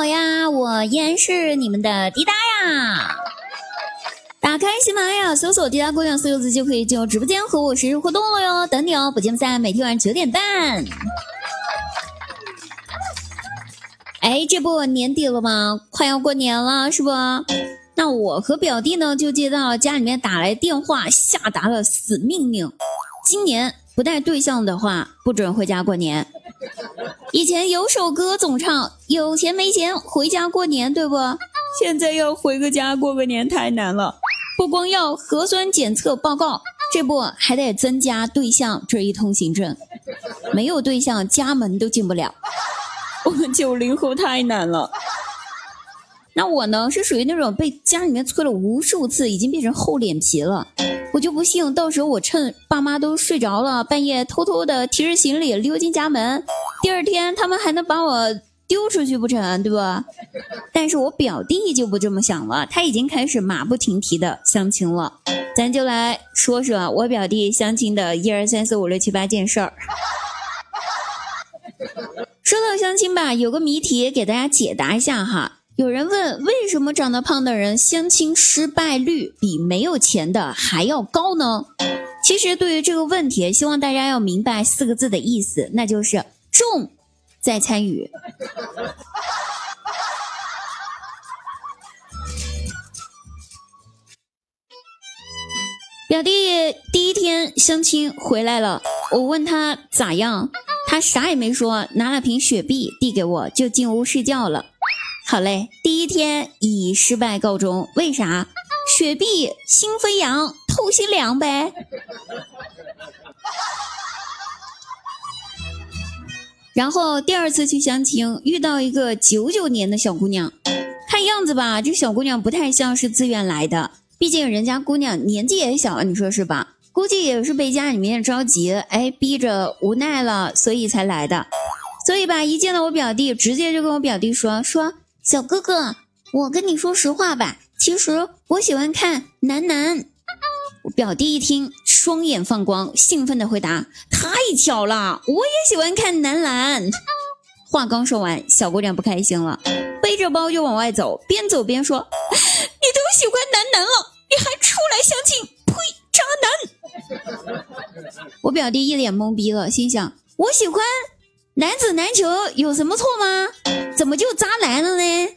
好呀，我依然是你们的滴答呀。打开喜马拉雅，搜索“滴答姑娘”四个字就可以进入直播间和我实时互动了哟，等你哦，不见不散，每天晚上九点半。哎，这不年底了吗？快要过年了，是不？那我和表弟呢，就接到家里面打来电话，下达了死命令：今年不带对象的话，不准回家过年。以前有首歌总唱“有钱没钱回家过年”，对不？现在要回个家过个年太难了，不光要核酸检测报告，这不还得增加对象这一通行证，没有对象家门都进不了。我们九零后太难了。那我呢，是属于那种被家里面催了无数次，已经变成厚脸皮了。我就不信到时候我趁爸妈都睡着了，半夜偷偷的提着行李溜进家门，第二天他们还能把我丢出去不成？对不？但是我表弟就不这么想了，他已经开始马不停蹄的相亲了。咱就来说说我表弟相亲的一二三四五六七八件事儿。说到相亲吧，有个谜题给大家解答一下哈。有人问，为什么长得胖的人相亲失败率比没有钱的还要高呢？其实对于这个问题，希望大家要明白四个字的意思，那就是重在参与。表弟第一天相亲回来了，我问他咋样，他啥也没说，拿了瓶雪碧递给我，就进屋睡觉了。好嘞，第一天以失败告终。为啥？雪碧心飞扬，透心凉呗。然后第二次去相亲，遇到一个九九年的小姑娘，看样子吧，这小姑娘不太像是自愿来的，毕竟人家姑娘年纪也小，你说是吧？估计也是被家里面着急，哎，逼着无奈了，所以才来的。所以吧，一见到我表弟，直接就跟我表弟说说。小哥哥，我跟你说实话吧，其实我喜欢看男男。我表弟一听，双眼放光，兴奋的回答：“太巧了，我也喜欢看男篮。”话刚说完，小姑娘不开心了，背着包就往外走，边走边说：“你都喜欢男男了，你还出来相亲？呸，渣男！” 我表弟一脸懵逼了，心想：“我喜欢。”男子篮球有什么错吗？怎么就渣男了呢？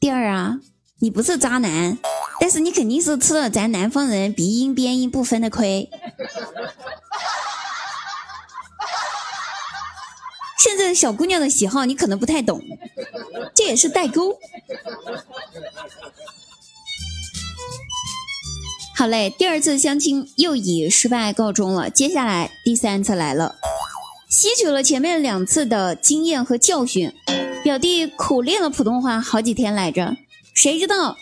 弟儿啊，你不是渣男，但是你肯定是吃了咱南方人鼻音边音不分的亏。现在小姑娘的喜好你可能不太懂，这也是代沟。好嘞，第二次相亲又以失败告终了，接下来第三次来了。吸取了前面两次的经验和教训，表弟苦练了普通话好几天来着。谁知道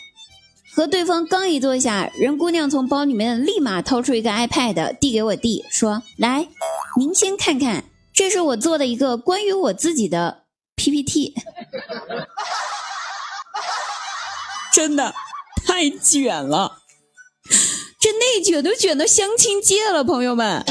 和对方刚一坐下，人姑娘从包里面立马掏出一个 iPad 递给我弟，说：“来，您先看看，这是我做的一个关于我自己的 PPT。真的太卷了，这内卷都卷到相亲界了，朋友们。”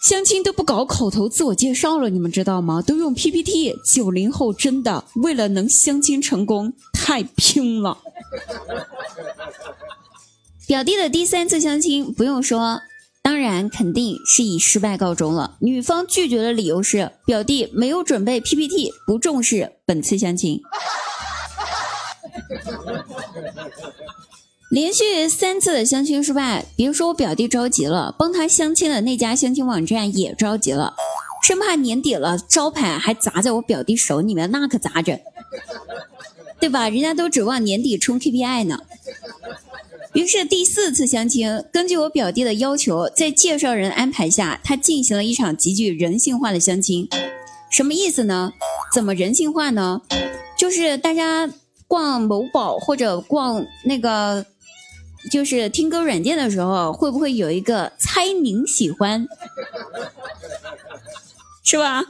相亲都不搞口头自我介绍了，你们知道吗？都用 PPT。九零后真的为了能相亲成功，太拼了。表弟的第三次相亲不用说，当然肯定是以失败告终了。女方拒绝的理由是表弟没有准备 PPT，不重视本次相亲。连续三次的相亲失败，别说我表弟着急了，帮他相亲的那家相亲网站也着急了，生怕年底了招牌还砸在我表弟手里面，那可咋整？对吧？人家都指望年底冲 KPI 呢。于是第四次相亲，根据我表弟的要求，在介绍人安排下，他进行了一场极具人性化的相亲。什么意思呢？怎么人性化呢？就是大家逛某宝或者逛那个。就是听歌软件的时候，会不会有一个猜您喜欢，是吧？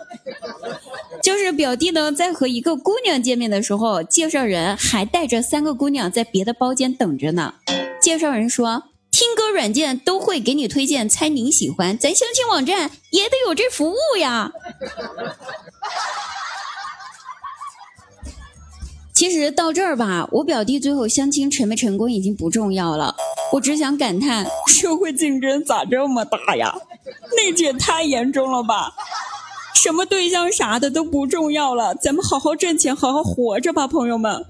就是表弟呢，在和一个姑娘见面的时候，介绍人还带着三个姑娘在别的包间等着呢。介绍人说，听歌软件都会给你推荐猜您喜欢，咱相亲网站也得有这服务呀。其实到这儿吧，我表弟最后相亲成没成功已经不重要了，我只想感叹：社会竞争咋这么大呀？内卷太严重了吧？什么对象啥的都不重要了，咱们好好挣钱，好好活着吧，朋友们。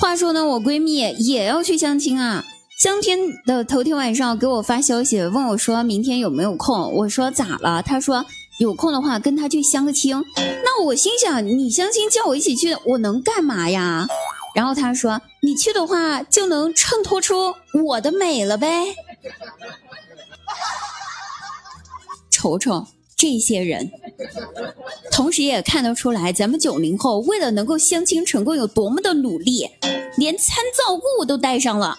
话说呢，我闺蜜也要去相亲啊。相亲的头天晚上给我发消息，问我说明天有没有空。我说咋了？他说有空的话跟他去相个亲。那我心想，你相亲叫我一起去，我能干嘛呀？然后他说你去的话就能衬托出我的美了呗。瞅瞅这些人，同时也看得出来咱们九零后为了能够相亲成功有多么的努力，连参照物都带上了。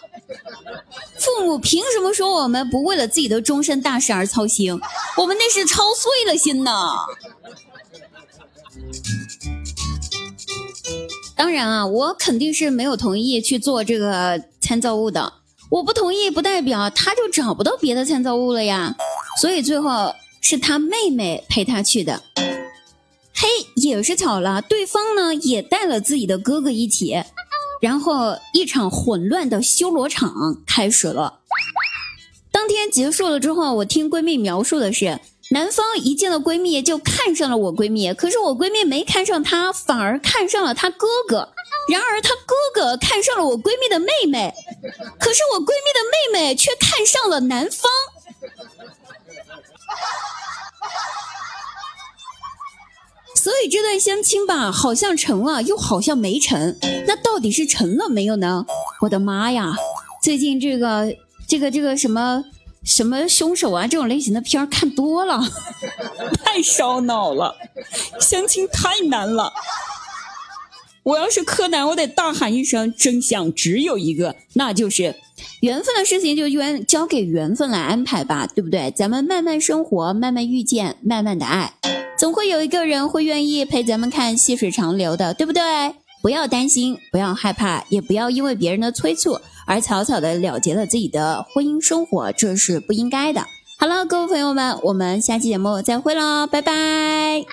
父母凭什么说我们不为了自己的终身大事而操心？我们那是操碎了心呐！当然啊，我肯定是没有同意去做这个参照物的。我不同意，不代表他就找不到别的参照物了呀。所以最后是他妹妹陪他去的。嘿，也是巧了，对方呢也带了自己的哥哥一起。然后一场混乱的修罗场开始了。当天结束了之后，我听闺蜜描述的是，男方一见到闺蜜就看上了我闺蜜，可是我闺蜜没看上他，反而看上了他哥哥。然而他哥哥看上了我闺蜜的妹妹，可是我闺蜜的妹妹却看上了男方。所以这段相亲吧，好像成了，又好像没成。那到底是成了没有呢？我的妈呀！最近这个、这个、这个什么什么凶手啊，这种类型的片儿看多了，太烧脑了。相亲太难了。我要是柯南，我得大喊一声：真相只有一个，那就是缘分的事情就缘交给缘分来安排吧，对不对？咱们慢慢生活，慢慢遇见，慢慢的爱。总会有一个人会愿意陪咱们看细水长流的，对不对？不要担心，不要害怕，也不要因为别人的催促而草草的了结了自己的婚姻生活，这是不应该的。好了，各位朋友们，我们下期节目再会喽，拜拜。